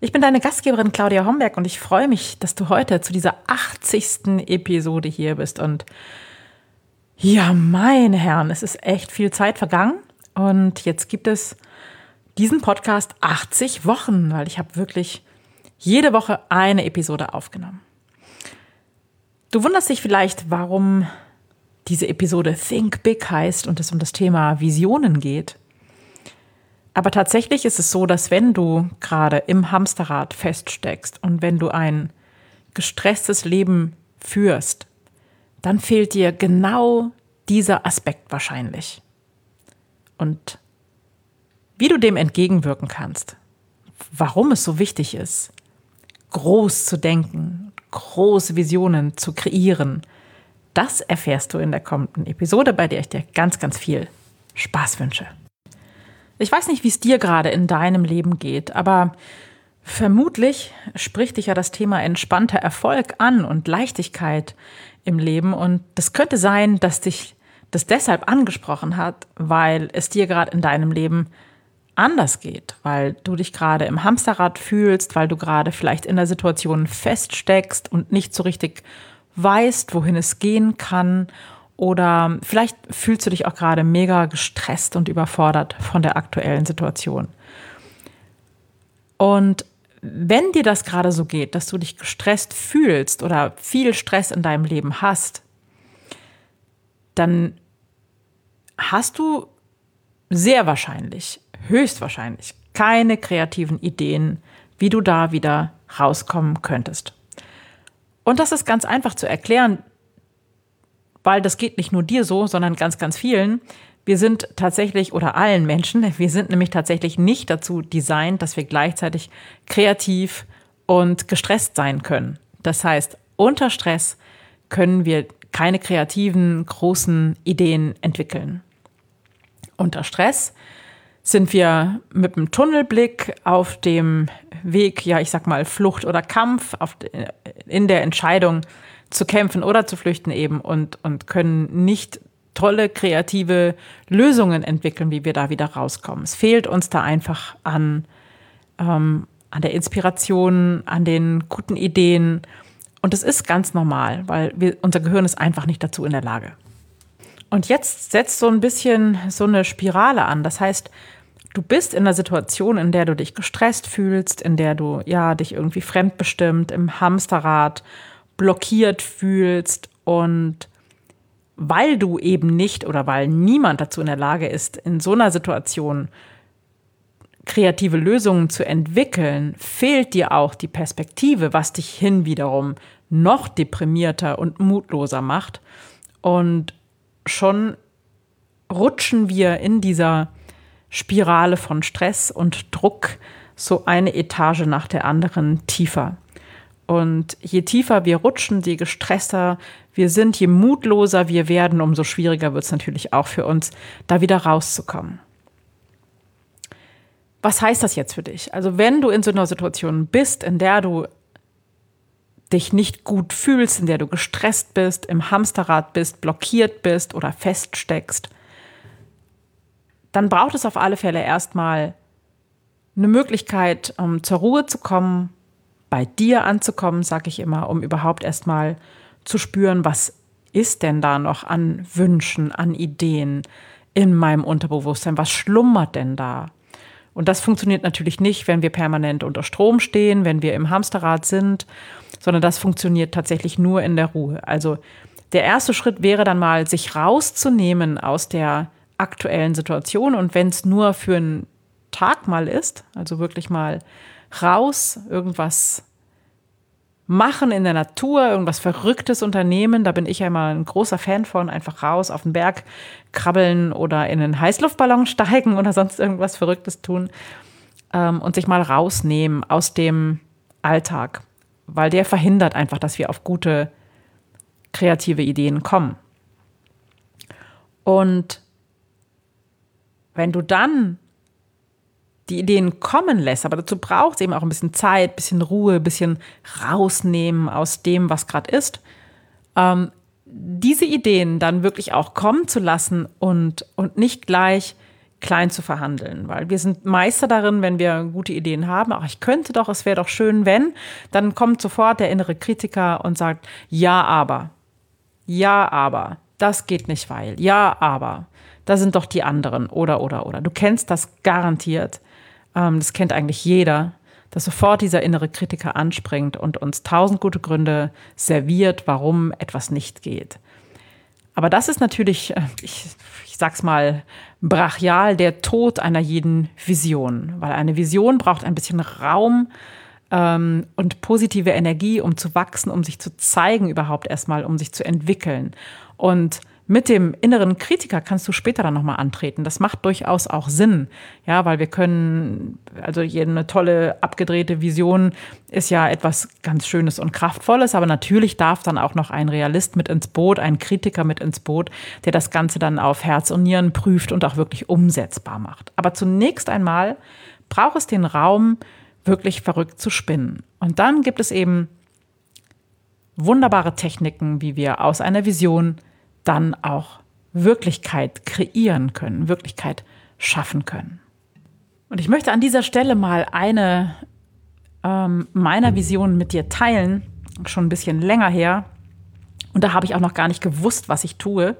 Ich bin deine Gastgeberin Claudia Homberg und ich freue mich, dass du heute zu dieser 80. Episode hier bist. Und ja, meine Herren, es ist echt viel Zeit vergangen und jetzt gibt es diesen Podcast 80 Wochen, weil ich habe wirklich jede Woche eine Episode aufgenommen. Du wunderst dich vielleicht, warum diese Episode Think Big heißt und es um das Thema Visionen geht. Aber tatsächlich ist es so, dass wenn du gerade im Hamsterrad feststeckst und wenn du ein gestresstes Leben führst, dann fehlt dir genau dieser Aspekt wahrscheinlich. Und wie du dem entgegenwirken kannst, warum es so wichtig ist, groß zu denken, große Visionen zu kreieren. Das erfährst du in der kommenden Episode, bei der ich dir ganz, ganz viel Spaß wünsche. Ich weiß nicht, wie es dir gerade in deinem Leben geht, aber vermutlich spricht dich ja das Thema entspannter Erfolg an und Leichtigkeit im Leben. Und das könnte sein, dass dich das deshalb angesprochen hat, weil es dir gerade in deinem Leben anders geht, weil du dich gerade im Hamsterrad fühlst, weil du gerade vielleicht in der Situation feststeckst und nicht so richtig weißt, wohin es gehen kann. Oder vielleicht fühlst du dich auch gerade mega gestresst und überfordert von der aktuellen Situation. Und wenn dir das gerade so geht, dass du dich gestresst fühlst oder viel Stress in deinem Leben hast, dann hast du sehr wahrscheinlich höchstwahrscheinlich keine kreativen Ideen, wie du da wieder rauskommen könntest. Und das ist ganz einfach zu erklären, weil das geht nicht nur dir so, sondern ganz, ganz vielen. Wir sind tatsächlich oder allen Menschen, wir sind nämlich tatsächlich nicht dazu designt, dass wir gleichzeitig kreativ und gestresst sein können. Das heißt, unter Stress können wir keine kreativen, großen Ideen entwickeln. Unter Stress sind wir mit einem Tunnelblick auf dem Weg, ja, ich sag mal, Flucht oder Kampf, auf, in der Entscheidung zu kämpfen oder zu flüchten eben und, und können nicht tolle kreative Lösungen entwickeln, wie wir da wieder rauskommen. Es fehlt uns da einfach an, ähm, an der Inspiration, an den guten Ideen. Und es ist ganz normal, weil wir, unser Gehirn ist einfach nicht dazu in der Lage. Und jetzt setzt so ein bisschen so eine Spirale an. Das heißt, du bist in einer Situation, in der du dich gestresst fühlst, in der du ja dich irgendwie fremdbestimmt im Hamsterrad blockiert fühlst und weil du eben nicht oder weil niemand dazu in der Lage ist, in so einer Situation kreative Lösungen zu entwickeln, fehlt dir auch die Perspektive, was dich hin wiederum noch deprimierter und mutloser macht. Und schon rutschen wir in dieser Spirale von Stress und Druck so eine Etage nach der anderen tiefer. Und je tiefer wir rutschen, je gestresster wir sind, je mutloser wir werden, umso schwieriger wird es natürlich auch für uns, da wieder rauszukommen. Was heißt das jetzt für dich? Also wenn du in so einer Situation bist, in der du dich nicht gut fühlst, in der du gestresst bist, im Hamsterrad bist, blockiert bist oder feststeckst, dann braucht es auf alle Fälle erstmal eine Möglichkeit, um zur Ruhe zu kommen, bei dir anzukommen, sage ich immer, um überhaupt erstmal zu spüren, was ist denn da noch an Wünschen, an Ideen in meinem Unterbewusstsein, was schlummert denn da? Und das funktioniert natürlich nicht, wenn wir permanent unter Strom stehen, wenn wir im Hamsterrad sind, sondern das funktioniert tatsächlich nur in der Ruhe. Also der erste Schritt wäre dann mal, sich rauszunehmen aus der aktuellen Situation und wenn es nur für einen Tag mal ist, also wirklich mal raus, irgendwas machen in der Natur, irgendwas Verrücktes unternehmen, da bin ich ja immer ein großer Fan von, einfach raus auf den Berg krabbeln oder in einen Heißluftballon steigen oder sonst irgendwas Verrücktes tun. ähm, und sich mal rausnehmen aus dem Alltag, weil der verhindert einfach, dass wir auf gute kreative Ideen kommen. Und wenn du dann die Ideen kommen lässt, aber dazu braucht es eben auch ein bisschen Zeit, ein bisschen Ruhe, ein bisschen rausnehmen aus dem, was gerade ist, ähm, diese Ideen dann wirklich auch kommen zu lassen und, und nicht gleich klein zu verhandeln, weil wir sind Meister darin, wenn wir gute Ideen haben, ach, ich könnte doch, es wäre doch schön, wenn, dann kommt sofort der innere Kritiker und sagt, ja, aber, ja, aber, das geht nicht, weil, ja, aber, da sind doch die anderen, oder, oder, oder. Du kennst das garantiert, ähm, das kennt eigentlich jeder, dass sofort dieser innere Kritiker anspringt und uns tausend gute Gründe serviert, warum etwas nicht geht. Aber das ist natürlich, äh, ich, ich sag's mal, brachial der Tod einer jeden Vision, weil eine Vision braucht ein bisschen Raum ähm, und positive Energie, um zu wachsen, um sich zu zeigen überhaupt erstmal, um sich zu entwickeln. Und mit dem inneren Kritiker kannst du später dann nochmal antreten. Das macht durchaus auch Sinn. Ja, weil wir können, also eine tolle abgedrehte Vision ist ja etwas ganz Schönes und Kraftvolles, aber natürlich darf dann auch noch ein Realist mit ins Boot, ein Kritiker mit ins Boot, der das Ganze dann auf Herz und Nieren prüft und auch wirklich umsetzbar macht. Aber zunächst einmal braucht es den Raum, wirklich verrückt zu spinnen. Und dann gibt es eben wunderbare Techniken, wie wir aus einer Vision dann auch Wirklichkeit kreieren können, Wirklichkeit schaffen können. Und ich möchte an dieser Stelle mal eine ähm, meiner Visionen mit dir teilen, schon ein bisschen länger her. Und da habe ich auch noch gar nicht gewusst, was ich tue.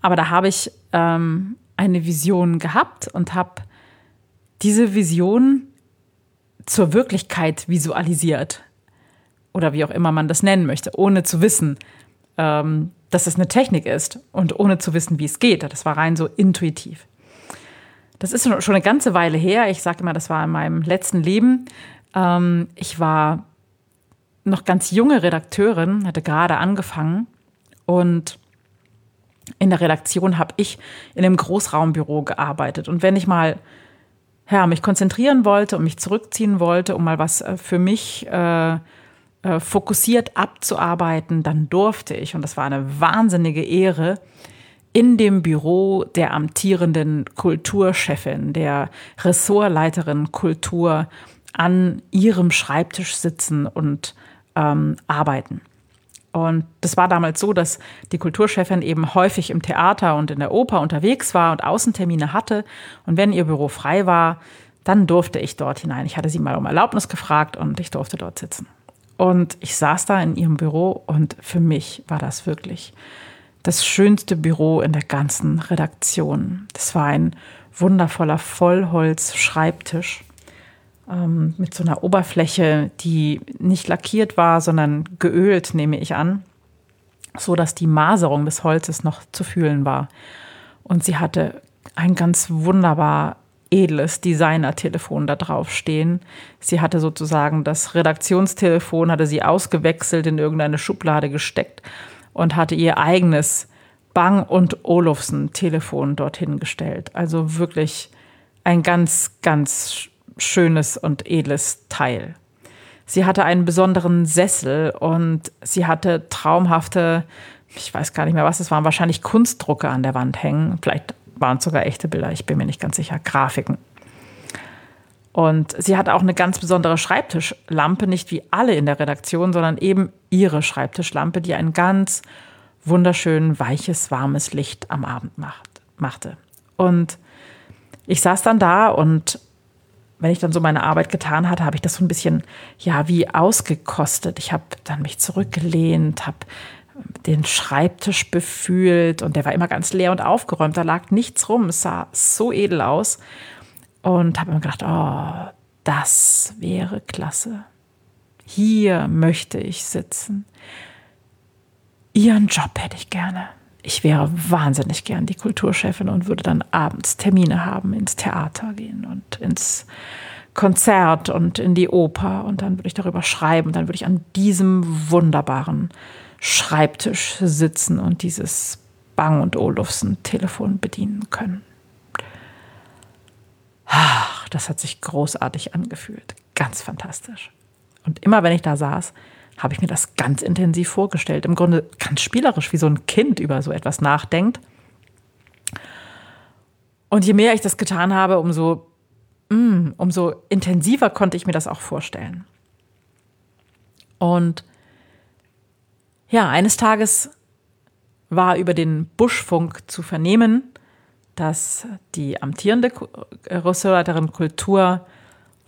Aber da habe ich ähm, eine Vision gehabt und habe diese Vision zur Wirklichkeit visualisiert. Oder wie auch immer man das nennen möchte, ohne zu wissen, ähm, dass es eine Technik ist und ohne zu wissen, wie es geht. Das war rein so intuitiv. Das ist schon eine ganze Weile her. Ich sage immer, das war in meinem letzten Leben. Ähm, ich war noch ganz junge Redakteurin, hatte gerade angefangen und in der Redaktion habe ich in einem Großraumbüro gearbeitet. Und wenn ich mal ja, mich konzentrieren wollte und mich zurückziehen wollte, um mal was äh, für mich äh, äh, fokussiert abzuarbeiten, dann durfte ich, und das war eine wahnsinnige Ehre, in dem Büro der amtierenden Kulturchefin, der Ressortleiterin Kultur an ihrem Schreibtisch sitzen und ähm, arbeiten. Und das war damals so, dass die Kulturchefin eben häufig im Theater und in der Oper unterwegs war und Außentermine hatte. Und wenn ihr Büro frei war, dann durfte ich dort hinein. Ich hatte sie mal um Erlaubnis gefragt und ich durfte dort sitzen. Und ich saß da in ihrem Büro und für mich war das wirklich das schönste Büro in der ganzen Redaktion. Das war ein wundervoller Vollholz-Schreibtisch ähm, mit so einer Oberfläche, die nicht lackiert war, sondern geölt, nehme ich an, so dass die Maserung des Holzes noch zu fühlen war. Und sie hatte ein ganz wunderbar edles Designer-Telefon da drauf stehen. Sie hatte sozusagen das Redaktionstelefon, hatte sie ausgewechselt, in irgendeine Schublade gesteckt und hatte ihr eigenes Bang und Olufsen-Telefon dorthin gestellt. Also wirklich ein ganz, ganz schönes und edles Teil. Sie hatte einen besonderen Sessel und sie hatte traumhafte, ich weiß gar nicht mehr was, es waren wahrscheinlich Kunstdrucke an der Wand hängen. Vielleicht waren sogar echte Bilder, ich bin mir nicht ganz sicher, Grafiken. Und sie hat auch eine ganz besondere Schreibtischlampe, nicht wie alle in der Redaktion, sondern eben ihre Schreibtischlampe, die ein ganz wunderschön weiches, warmes Licht am Abend macht, machte. Und ich saß dann da und wenn ich dann so meine Arbeit getan hatte, habe ich das so ein bisschen, ja, wie ausgekostet. Ich habe dann mich zurückgelehnt, habe den Schreibtisch befühlt und der war immer ganz leer und aufgeräumt. Da lag nichts rum. Es sah so edel aus. Und habe mir gedacht, oh, das wäre klasse. Hier möchte ich sitzen. Ihren Job hätte ich gerne. Ich wäre wahnsinnig gern die Kulturchefin und würde dann abends Termine haben, ins Theater gehen und ins Konzert und in die Oper. Und dann würde ich darüber schreiben. Dann würde ich an diesem wunderbaren Schreibtisch sitzen und dieses Bang und Olufsen Telefon bedienen können. Ach, das hat sich großartig angefühlt. Ganz fantastisch. Und immer wenn ich da saß, habe ich mir das ganz intensiv vorgestellt. Im Grunde ganz spielerisch, wie so ein Kind über so etwas nachdenkt. Und je mehr ich das getan habe, umso, mm, umso intensiver konnte ich mir das auch vorstellen. Und ja, eines Tages war über den Buschfunk zu vernehmen, dass die amtierende Ressortleiterin Kultur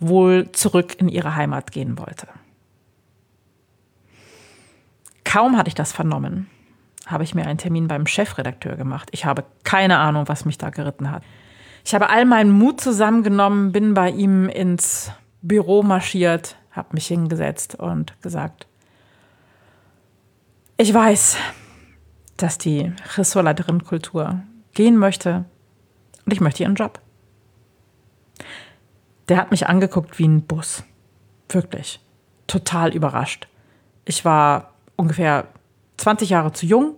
wohl zurück in ihre Heimat gehen wollte. Kaum hatte ich das vernommen, habe ich mir einen Termin beim Chefredakteur gemacht. Ich habe keine Ahnung, was mich da geritten hat. Ich habe all meinen Mut zusammengenommen, bin bei ihm ins Büro marschiert, habe mich hingesetzt und gesagt, ich weiß, dass die Ressortleiterin Kultur gehen möchte und ich möchte ihren Job. Der hat mich angeguckt wie ein Bus. Wirklich. Total überrascht. Ich war ungefähr 20 Jahre zu jung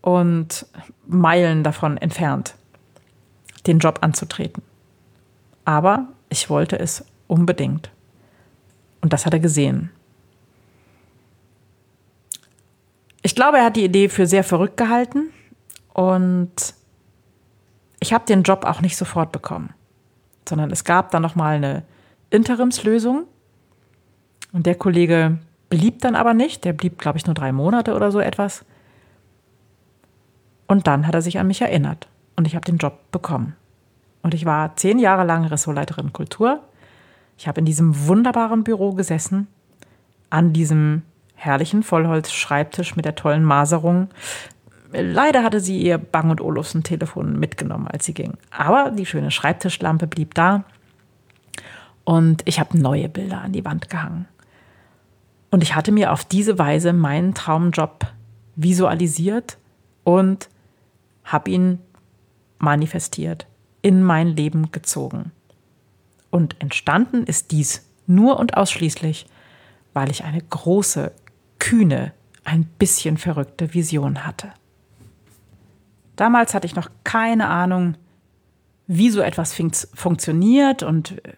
und Meilen davon entfernt, den Job anzutreten. Aber ich wollte es unbedingt. Und das hat er gesehen. Ich glaube, er hat die Idee für sehr verrückt gehalten und ich habe den Job auch nicht sofort bekommen, sondern es gab dann noch mal eine Interimslösung und der Kollege blieb dann aber nicht, der blieb glaube ich nur drei Monate oder so etwas. Und dann hat er sich an mich erinnert und ich habe den Job bekommen. Und ich war zehn Jahre lang Ressortleiterin Kultur. Ich habe in diesem wunderbaren Büro gesessen, an diesem herrlichen Vollholz-Schreibtisch mit der tollen Maserung. Leider hatte sie ihr Bang und Olufsen Telefon mitgenommen, als sie ging. Aber die schöne Schreibtischlampe blieb da. Und ich habe neue Bilder an die Wand gehangen. Und ich hatte mir auf diese Weise meinen Traumjob visualisiert und habe ihn manifestiert, in mein Leben gezogen. Und entstanden ist dies nur und ausschließlich, weil ich eine große, kühne, ein bisschen verrückte Vision hatte. Damals hatte ich noch keine Ahnung, wie so etwas funktioniert und äh,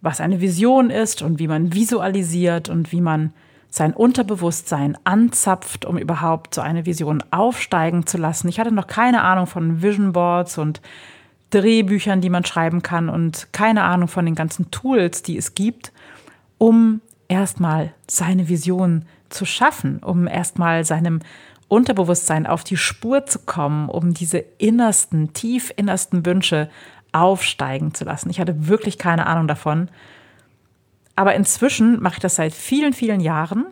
was eine Vision ist und wie man visualisiert und wie man sein Unterbewusstsein anzapft, um überhaupt so eine Vision aufsteigen zu lassen. Ich hatte noch keine Ahnung von Vision Boards und Drehbüchern, die man schreiben kann und keine Ahnung von den ganzen Tools, die es gibt, um erstmal seine Vision zu schaffen, um erstmal seinem Unterbewusstsein auf die Spur zu kommen, um diese innersten, tief innersten Wünsche aufsteigen zu lassen. Ich hatte wirklich keine Ahnung davon. Aber inzwischen mache ich das seit vielen, vielen Jahren,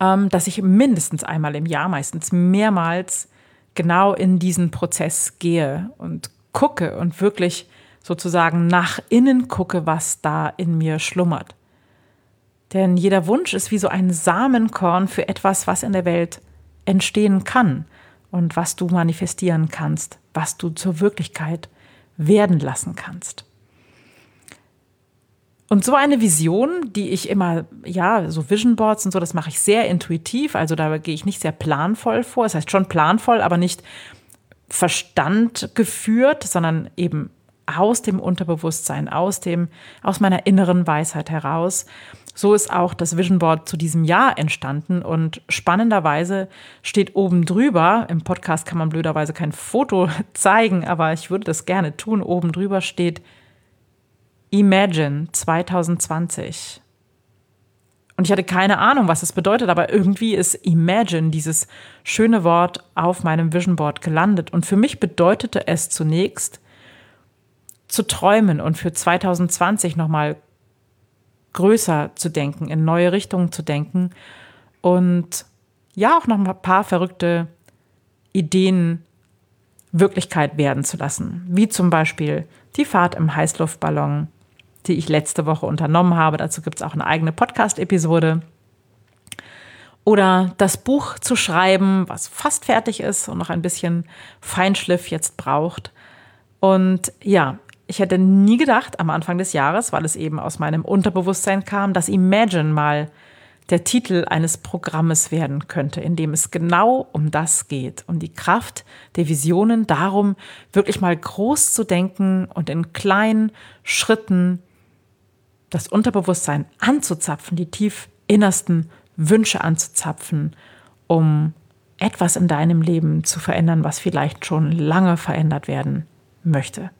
ähm, dass ich mindestens einmal im Jahr, meistens mehrmals, genau in diesen Prozess gehe und gucke und wirklich sozusagen nach innen gucke, was da in mir schlummert. Denn jeder Wunsch ist wie so ein Samenkorn für etwas, was in der Welt entstehen kann und was du manifestieren kannst, was du zur Wirklichkeit werden lassen kannst. Und so eine Vision, die ich immer, ja, so Vision Boards und so, das mache ich sehr intuitiv, also da gehe ich nicht sehr planvoll vor. Das heißt schon planvoll, aber nicht Verstand geführt, sondern eben aus dem Unterbewusstsein, aus dem, aus meiner inneren Weisheit heraus. So ist auch das Vision Board zu diesem Jahr entstanden und spannenderweise steht oben drüber, im Podcast kann man blöderweise kein Foto zeigen, aber ich würde das gerne tun, oben drüber steht Imagine 2020. Und ich hatte keine Ahnung, was das bedeutet, aber irgendwie ist Imagine, dieses schöne Wort, auf meinem Vision Board gelandet. Und für mich bedeutete es zunächst, zu träumen und für 2020 nochmal größer zu denken, in neue Richtungen zu denken und ja auch noch ein paar verrückte Ideen Wirklichkeit werden zu lassen, wie zum Beispiel die Fahrt im Heißluftballon, die ich letzte Woche unternommen habe. Dazu gibt es auch eine eigene Podcast-Episode. Oder das Buch zu schreiben, was fast fertig ist und noch ein bisschen Feinschliff jetzt braucht. Und ja, ich hätte nie gedacht am Anfang des Jahres, weil es eben aus meinem Unterbewusstsein kam, dass Imagine mal der Titel eines Programmes werden könnte, in dem es genau um das geht, um die Kraft der Visionen, darum, wirklich mal groß zu denken und in kleinen Schritten das Unterbewusstsein anzuzapfen, die tief innersten Wünsche anzuzapfen, um etwas in deinem Leben zu verändern, was vielleicht schon lange verändert werden möchte.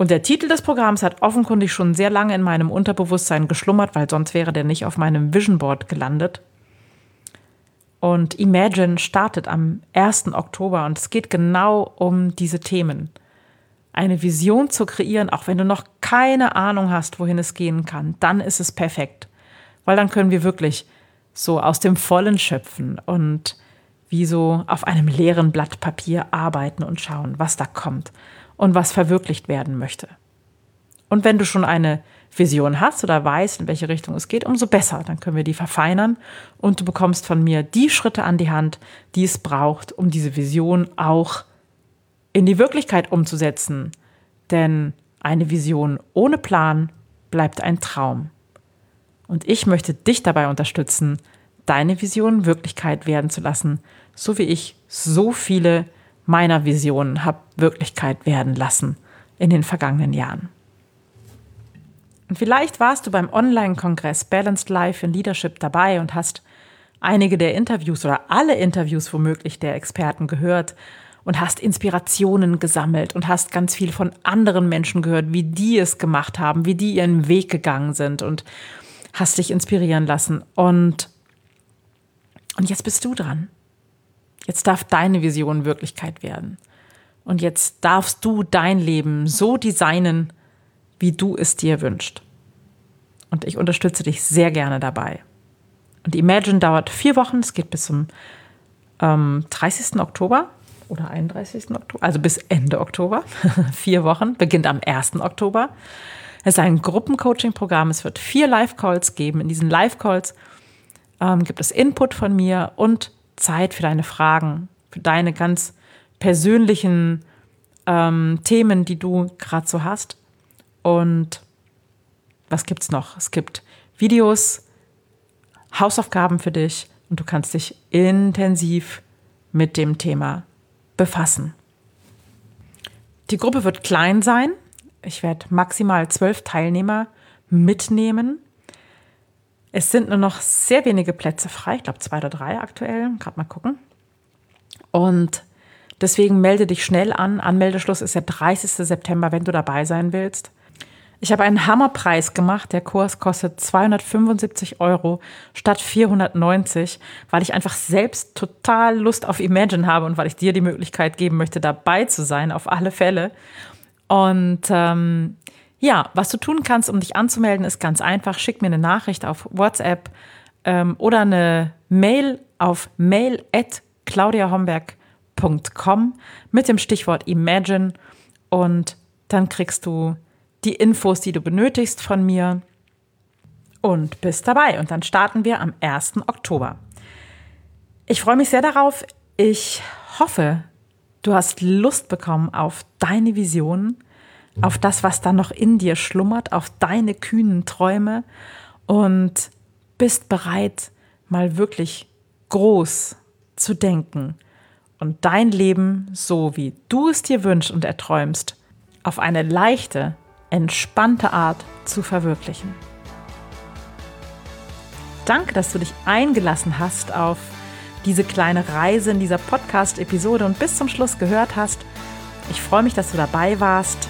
Und der Titel des Programms hat offenkundig schon sehr lange in meinem Unterbewusstsein geschlummert, weil sonst wäre der nicht auf meinem Vision Board gelandet. Und Imagine startet am 1. Oktober und es geht genau um diese Themen. Eine Vision zu kreieren, auch wenn du noch keine Ahnung hast, wohin es gehen kann, dann ist es perfekt. Weil dann können wir wirklich so aus dem Vollen schöpfen und wie so auf einem leeren Blatt Papier arbeiten und schauen, was da kommt und was verwirklicht werden möchte. Und wenn du schon eine Vision hast oder weißt, in welche Richtung es geht, umso besser. Dann können wir die verfeinern und du bekommst von mir die Schritte an die Hand, die es braucht, um diese Vision auch in die Wirklichkeit umzusetzen. Denn eine Vision ohne Plan bleibt ein Traum. Und ich möchte dich dabei unterstützen, deine Vision Wirklichkeit werden zu lassen, so wie ich so viele meiner Visionen habe Wirklichkeit werden lassen in den vergangenen Jahren. Und vielleicht warst du beim Online-Kongress Balanced Life in Leadership dabei und hast einige der Interviews oder alle Interviews womöglich der Experten gehört und hast Inspirationen gesammelt und hast ganz viel von anderen Menschen gehört, wie die es gemacht haben, wie die ihren Weg gegangen sind und hast dich inspirieren lassen. Und, und jetzt bist du dran. Jetzt darf deine Vision Wirklichkeit werden. Und jetzt darfst du dein Leben so designen, wie du es dir wünschst. Und ich unterstütze dich sehr gerne dabei. Und Imagine dauert vier Wochen, es geht bis zum ähm, 30. Oktober oder 31. Oktober, also bis Ende Oktober. vier Wochen, beginnt am 1. Oktober. Es ist ein Gruppencoaching-Programm, es wird vier Live-Calls geben. In diesen Live-Calls ähm, gibt es Input von mir und Zeit für deine Fragen, für deine ganz persönlichen ähm, Themen, die du gerade so hast. Und was gibt es noch? Es gibt Videos, Hausaufgaben für dich und du kannst dich intensiv mit dem Thema befassen. Die Gruppe wird klein sein. Ich werde maximal zwölf Teilnehmer mitnehmen. Es sind nur noch sehr wenige Plätze frei, ich glaube zwei oder drei aktuell, gerade mal gucken. Und deswegen melde dich schnell an. Anmeldeschluss ist der 30. September, wenn du dabei sein willst. Ich habe einen Hammerpreis gemacht. Der Kurs kostet 275 Euro statt 490, weil ich einfach selbst total Lust auf Imagine habe und weil ich dir die Möglichkeit geben möchte, dabei zu sein, auf alle Fälle. Und ähm, ja, was du tun kannst, um dich anzumelden, ist ganz einfach. Schick mir eine Nachricht auf WhatsApp ähm, oder eine Mail auf mail at claudiahomberg.com mit dem Stichwort Imagine und dann kriegst du die Infos, die du benötigst von mir und bist dabei. Und dann starten wir am 1. Oktober. Ich freue mich sehr darauf. Ich hoffe, du hast Lust bekommen auf deine Visionen auf das, was da noch in dir schlummert, auf deine kühnen Träume und bist bereit, mal wirklich groß zu denken und dein Leben, so wie du es dir wünschst und erträumst, auf eine leichte, entspannte Art zu verwirklichen. Danke, dass du dich eingelassen hast auf diese kleine Reise in dieser Podcast-Episode und bis zum Schluss gehört hast. Ich freue mich, dass du dabei warst